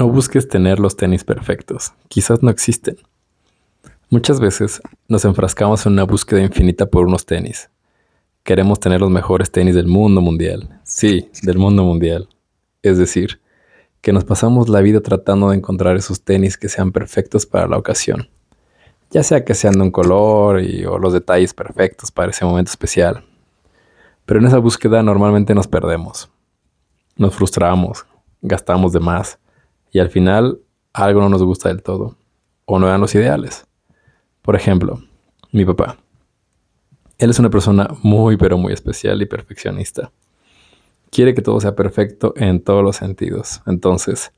No busques tener los tenis perfectos, quizás no existen. Muchas veces nos enfrascamos en una búsqueda infinita por unos tenis. Queremos tener los mejores tenis del mundo mundial. Sí, del mundo mundial. Es decir, que nos pasamos la vida tratando de encontrar esos tenis que sean perfectos para la ocasión. Ya sea que sean de un color y, o los detalles perfectos para ese momento especial. Pero en esa búsqueda normalmente nos perdemos. Nos frustramos, gastamos de más y al final algo no nos gusta del todo o no eran los ideales. Por ejemplo, mi papá. Él es una persona muy pero muy especial y perfeccionista. Quiere que todo sea perfecto en todos los sentidos. Entonces,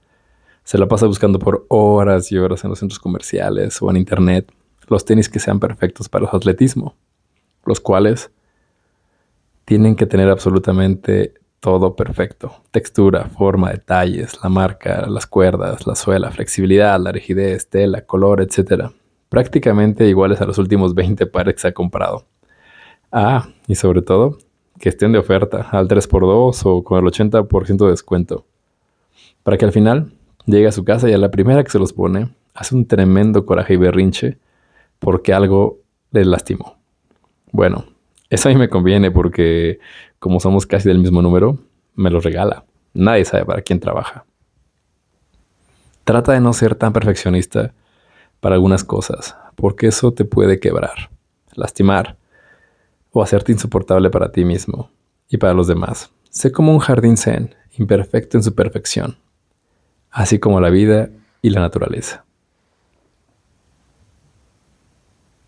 se la pasa buscando por horas y horas en los centros comerciales o en internet los tenis que sean perfectos para el atletismo, los cuales tienen que tener absolutamente todo perfecto. Textura, forma, detalles, la marca, las cuerdas, la suela, flexibilidad, la rigidez, tela, color, etc. Prácticamente iguales a los últimos 20 pares que se ha comprado. Ah, y sobre todo, que estén de oferta al 3x2 o con el 80% de descuento. Para que al final llegue a su casa y a la primera que se los pone, hace un tremendo coraje y berrinche porque algo le lastimó. Bueno, eso a mí me conviene porque como somos casi del mismo número, me lo regala. Nadie sabe para quién trabaja. Trata de no ser tan perfeccionista para algunas cosas, porque eso te puede quebrar, lastimar o hacerte insoportable para ti mismo y para los demás. Sé como un jardín zen, imperfecto en su perfección, así como la vida y la naturaleza.